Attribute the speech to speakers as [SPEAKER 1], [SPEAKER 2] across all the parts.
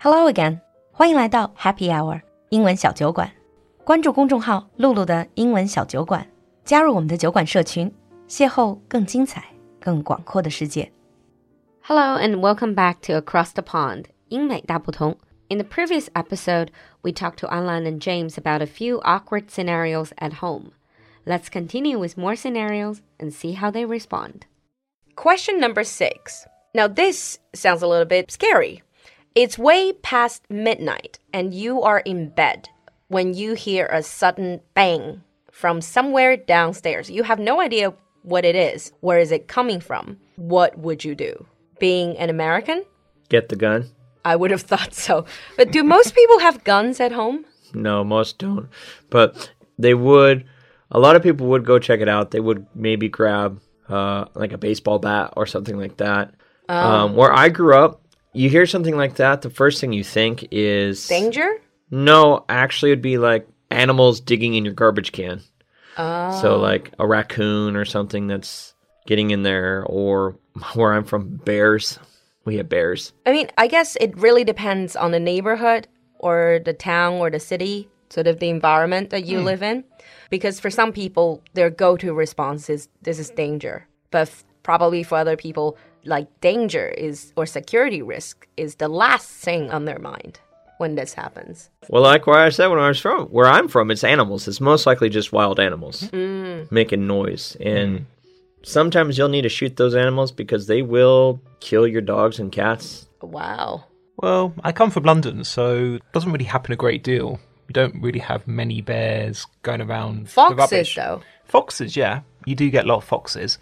[SPEAKER 1] Hello again，欢迎来到 Happy Hour 英文小酒馆。关注公众号“露露的英文小酒馆”，加入我们的酒馆社群，邂逅更精彩、更广阔的世界。Hello and welcome back to Across the Pond，英美大不同。In the previous episode, we talked to Alan and James about a few awkward scenarios at home. Let's continue with more scenarios and see how they respond.
[SPEAKER 2] Question number six. Now, this sounds a little bit scary. it's way past midnight, and you are in bed when you hear a sudden bang from somewhere downstairs. You have no idea what it is. Where is it coming from? What would you do? Being an American?
[SPEAKER 3] Get the gun.
[SPEAKER 2] I would have thought so. But do most people have guns at home?
[SPEAKER 3] No, most don't. But they would. A lot of people would go check it out. They would maybe grab uh, like a baseball bat or something like that. Um, where I grew up, you hear something like that, the first thing you think is
[SPEAKER 2] Danger?
[SPEAKER 3] No, actually, it'd be like animals digging in your garbage can.
[SPEAKER 2] Oh.
[SPEAKER 3] So, like a raccoon or something that's getting in there, or where I'm from, bears. We have bears.
[SPEAKER 2] I mean, I guess it really depends on the neighborhood or the town or the city, sort of the environment that you hmm. live in. Because for some people, their go to response is this is danger. But f- probably for other people, like danger is or security risk is the last thing on their mind when this happens.
[SPEAKER 3] Well, like where I said when I was from, where I'm from, it's animals. It's most likely just wild animals mm. making noise. And sometimes you'll need to shoot those animals because they will kill your dogs and cats.
[SPEAKER 2] Wow.
[SPEAKER 4] Well, I come from London, so it doesn't really happen a great deal. We don't really have many bears going around.
[SPEAKER 2] Foxes,
[SPEAKER 4] rubbish.
[SPEAKER 2] though.
[SPEAKER 4] Foxes, yeah. You do get a lot of foxes.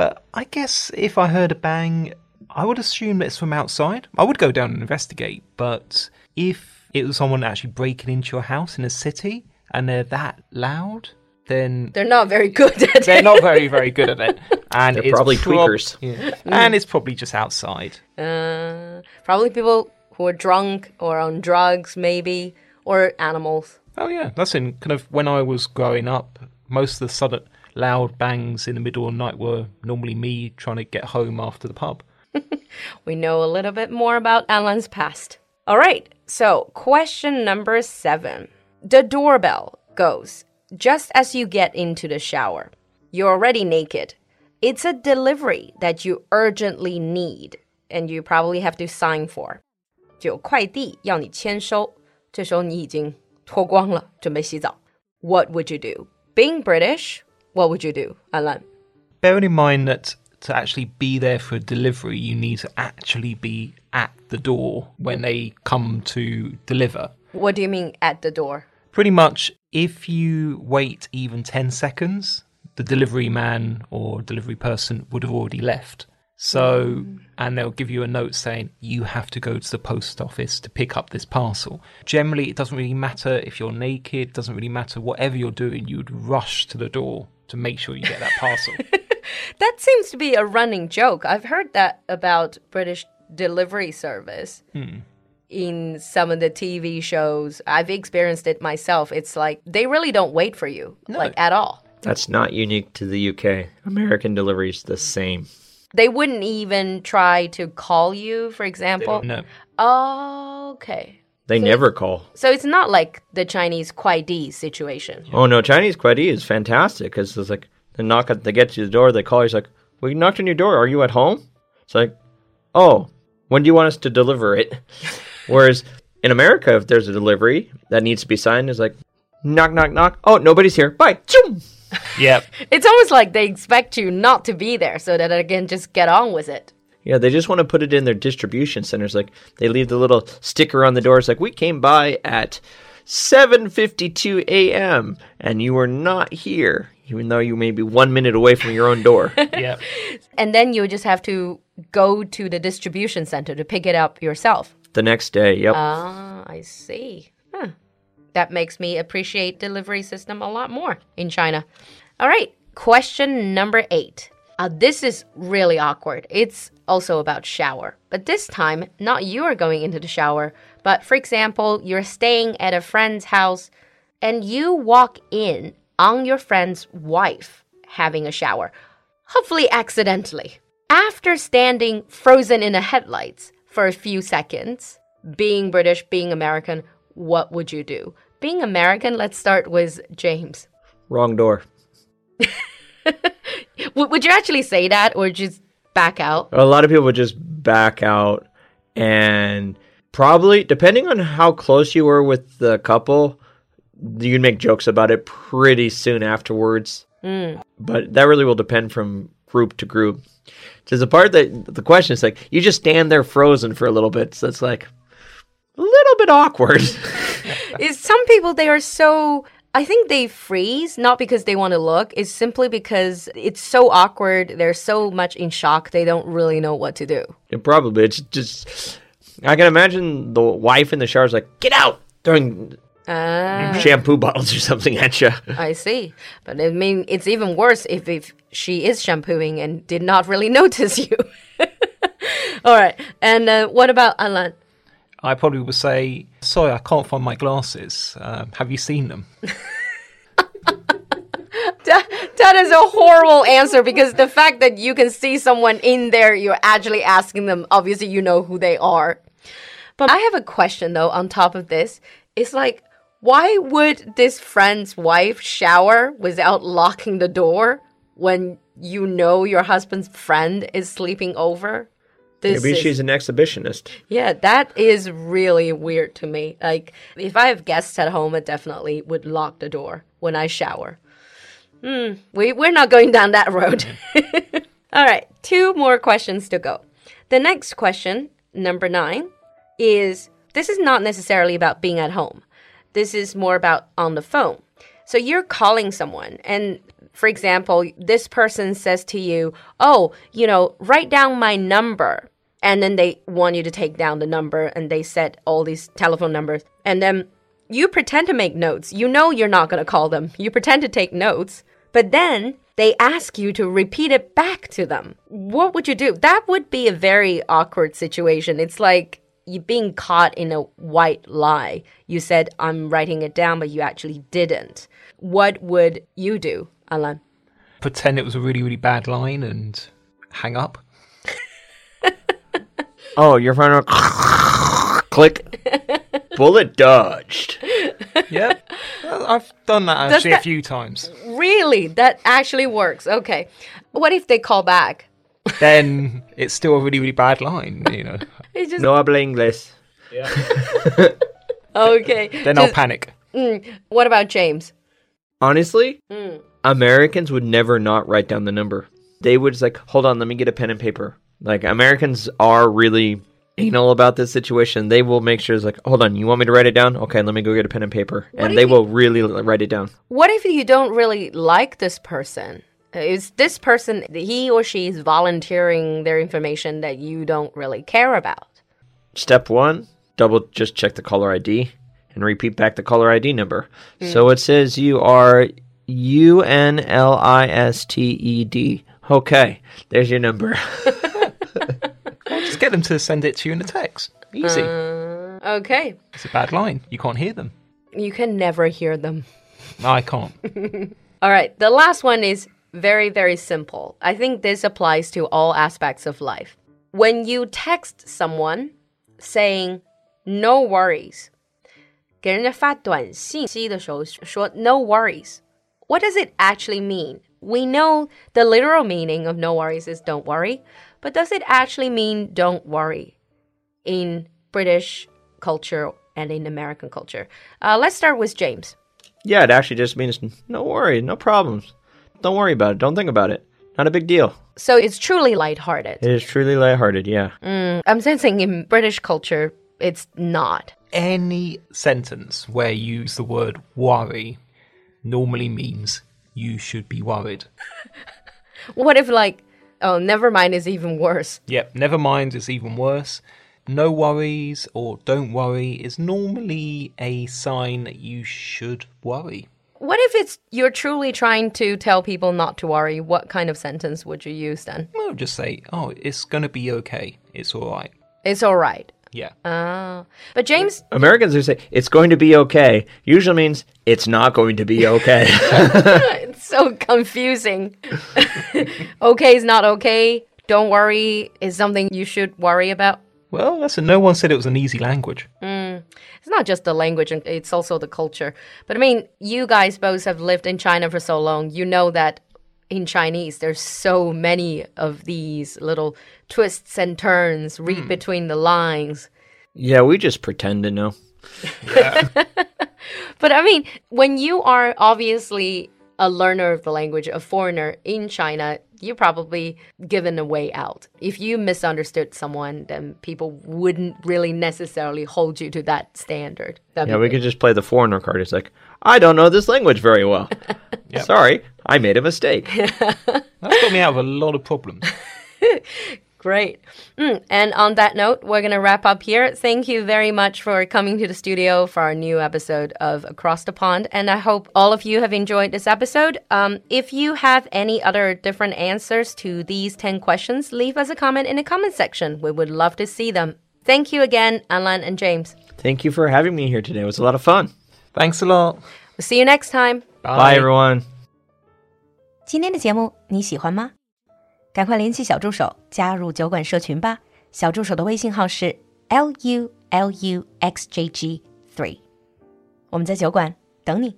[SPEAKER 4] But I guess if I heard a bang, I would assume that it's from outside. I would go down and investigate. But if it was someone actually breaking into your house in a city and they're that loud, then
[SPEAKER 2] They're not very good at it.
[SPEAKER 4] they're
[SPEAKER 2] it.
[SPEAKER 4] not very, very good at it. And
[SPEAKER 3] They're
[SPEAKER 4] it's
[SPEAKER 3] probably
[SPEAKER 4] prob-
[SPEAKER 3] tweakers.
[SPEAKER 4] Yeah. And it's probably just outside.
[SPEAKER 2] Uh, probably people who are drunk or on drugs, maybe, or animals.
[SPEAKER 4] Oh yeah, that's in kind of when I was growing up. Most of the sudden loud bangs in the middle of the night were normally me trying to get home after the pub.
[SPEAKER 2] We know a little bit more about Alan's past. All right, so question number seven. The doorbell goes just as you get into the shower. You're already naked. It's a delivery that you urgently need and you probably have to sign for. 就有快递要你签收，这时候你已经脱光了，准备洗澡。What would you do? Being British, what would you do, Alan?
[SPEAKER 4] Bearing in mind that to actually be there for a delivery, you need to actually be at the door when they come to deliver.
[SPEAKER 2] What do you mean at the door?
[SPEAKER 4] Pretty much, if you wait even 10 seconds, the delivery man or delivery person would have already left. So, mm. and they'll give you a note saying you have to go to the post office to pick up this parcel. Generally, it doesn't really matter if you're naked, doesn't really matter whatever you're doing, you would rush to the door to make sure you get that parcel.
[SPEAKER 2] That seems to be a running joke. I've heard that about British delivery service hmm. in some of the TV shows. I've experienced it myself. It's like they really don't wait for you, like at all.
[SPEAKER 3] That's not unique to the UK. American delivery is the same.
[SPEAKER 2] They wouldn't even try to call you, for example.
[SPEAKER 4] no.
[SPEAKER 2] Oh, okay.
[SPEAKER 3] They never call.
[SPEAKER 2] So it's not like the Chinese Kuai Di situation.
[SPEAKER 3] Oh no, Chinese Kuai Di is fantastic because it's like they knock at, they get to the door, they call you, it's like, we knocked on your door. Are you at home? It's like, oh, when do you want us to deliver it? Whereas in America, if there's a delivery that needs to be signed, it's like, knock, knock, knock. Oh, nobody's here. Bye. Choom.
[SPEAKER 4] Yep.
[SPEAKER 2] It's almost like they expect you not to be there so that they can just get on with it.
[SPEAKER 3] Yeah, they just want to put it in their distribution centers. Like they leave the little sticker on the doors, like we came by at 7:52 a.m. and you were not here, even though you may be one minute away from your own door.
[SPEAKER 4] Yep.
[SPEAKER 2] And then you just have to go to the distribution center to pick it up yourself.
[SPEAKER 3] the next day, yep.
[SPEAKER 2] Ah, I see. That makes me appreciate delivery system a lot more in China. All right, question number eight. Uh, this is really awkward. It's also about shower, but this time not you are going into the shower, but for example, you're staying at a friend's house and you walk in on your friend's wife having a shower, hopefully accidentally. After standing frozen in the headlights for a few seconds, being British, being American, what would you do? Being American, let's start with James.
[SPEAKER 3] Wrong door.
[SPEAKER 2] Would you actually say that or just back out?
[SPEAKER 3] A lot of people would just back out and probably, depending on how close you were with the couple, you'd make jokes about it pretty soon afterwards. Mm. But that really will depend from group to group. There's a part that the question is like, you just stand there frozen for a little bit. So it's like a little bit awkward.
[SPEAKER 2] is some people they are so I think they freeze not because they want to look, it's simply because it's so awkward, they're so much in shock they don't really know what to do.
[SPEAKER 3] Yeah, probably. It's just, I can imagine the wife in the shower is like, get out! Throwing
[SPEAKER 2] Ah,
[SPEAKER 3] shampoo bottles or something at you.
[SPEAKER 2] I see. But I mean it's even worse if, if she is shampooing and did not really notice you. All right. And uh, what about Alan?
[SPEAKER 4] I probably would say, sorry, I can't find my glasses. Um, have you seen them?
[SPEAKER 2] That, that is a horrible answer because the fact that you can see someone in there, you're actually asking them, obviously, you know who they are. But I have a question though, on top of this. It's like, why would this friend's wife shower without locking the door when you know your husband's friend is sleeping over? This
[SPEAKER 3] Maybe
[SPEAKER 2] is-
[SPEAKER 3] she's an exhibitionist.
[SPEAKER 2] yeah, that is really weird to me. Like, if I have guests at home, I definitely would lock the door when I shower. Hmm, we, we're not going down that road. All right, two more questions to go. The next question, number nine, is this is not necessarily about being at home. This is more about on the phone. So you're calling someone, and for example, this person says to you, Oh, you know, write down my number. And then they want you to take down the number, and they set all these telephone numbers. And then you pretend to make notes. You know you're not going to call them. You pretend to take notes, but then they ask you to repeat it back to them. What would you do? That would be a very awkward situation. It's like you being caught in a white lie. You said, I'm writing it down, but you actually didn't. What would you do, Alan?
[SPEAKER 4] Pretend it was a really, really bad line and hang up.
[SPEAKER 3] Oh, your phone. will Click. Bullet dodged.
[SPEAKER 4] Yep. I've done that actually
[SPEAKER 2] that-
[SPEAKER 4] a few times.
[SPEAKER 2] Really? That actually works. Okay. What if they call back?
[SPEAKER 4] Then it's still a really, really bad line, you know.
[SPEAKER 2] It's just
[SPEAKER 3] No habla inglés.
[SPEAKER 2] okay.
[SPEAKER 4] Then I'll
[SPEAKER 2] Just-
[SPEAKER 4] panic.
[SPEAKER 2] Mm, what about James?
[SPEAKER 3] Honestly, mm. Americans would never not write down the number. They would just like, hold on, let me get a pen and paper. Like Americans are really anal about this situation. They will make sure it's like, hold on, you want me to write it down? Okay, let me go get a pen and paper,
[SPEAKER 2] if
[SPEAKER 3] and they
[SPEAKER 2] you-
[SPEAKER 3] will really write it down.
[SPEAKER 2] What if you don't really like this person? Is this person, he or she is volunteering their information that you don't really care about?
[SPEAKER 3] Step one, double just check the caller ID and repeat back the caller ID number. Hmm. So it says you are U N L I S T E D. Okay, there's your number.
[SPEAKER 4] Just get them to send it to you in a text. Easy.
[SPEAKER 2] Okay.
[SPEAKER 4] it's a bad line. You can't hear them.
[SPEAKER 2] You can never hear them.
[SPEAKER 4] No, I can't.
[SPEAKER 2] All right. The last one is very, very simple. I think this applies to all aspects of life. When you text someone saying, no worries, 给人家发短信息的时候说 no worries. What does it actually mean? We know the literal meaning of no worries is don't worry, but does it actually mean don't worry in British culture and in American culture? Uh, let's start with James.
[SPEAKER 3] yeah, it actually just means no worry, no problems. Don't worry about it. Don't think about it. Not a big deal.
[SPEAKER 2] So it's truly lighthearted.
[SPEAKER 3] It is truly lighthearted. Yeah.
[SPEAKER 2] I'm sensing in British culture, it's not.
[SPEAKER 4] Any sentence where you use the word worry normally means you should be worried.
[SPEAKER 2] What if, like, oh, never mind is even worse?
[SPEAKER 4] Yep, never mind is even worse. No worries or don't worry is normally a sign that you should worry.
[SPEAKER 2] What if it's you're truly trying to tell people not to worry? What kind of sentence would you use then?
[SPEAKER 4] Well, just say, oh, it's going to be okay. It's all right.
[SPEAKER 2] It's all right.
[SPEAKER 4] Yeah.
[SPEAKER 2] Oh. But James,
[SPEAKER 3] Americans who say it's going to be okay usually means it's not going to be okay.
[SPEAKER 2] it's so confusing. okay is not okay. Don't worry is something you should worry about.
[SPEAKER 4] Well, that's a, no one said it was an easy language. Mm.
[SPEAKER 2] It's not just the language, it's also the culture. But I mean, you guys both have lived in China for so long. You know that in Chinese, there's so many of these little twists and turns, read hmm. between the lines.
[SPEAKER 3] Yeah, we just pretend to know.
[SPEAKER 2] But I mean, when you are obviously a learner of the language, a foreigner in China, you're probably given a way out. If you misunderstood someone, then people wouldn't really necessarily hold you to that standard. That'd
[SPEAKER 3] Yeah, we
[SPEAKER 2] good.
[SPEAKER 3] could just play the foreigner card. It's like, I don't know this language very well. Sorry, I made a mistake.
[SPEAKER 4] That's got me out of a lot of problems.
[SPEAKER 2] Great. Mm, and on that note, we're going to wrap up here. Thank you very much for coming to the studio for our new episode of Across the Pond. And I hope all of you have enjoyed this episode. Um, if you have any other different answers to these 10 questions, leave us a comment in the comment section. We would love to see them. Thank you again, Alan and James.
[SPEAKER 3] Thank you for having me here today. It was a lot of fun.
[SPEAKER 4] Thanks a lot.
[SPEAKER 2] We'll see you next time.
[SPEAKER 3] Bye everyone.
[SPEAKER 1] 今天的节目你喜欢吗？赶快联系小助手加入酒馆社群吧。小助手的微信号是 l u l u x j g three，我们在酒馆等你。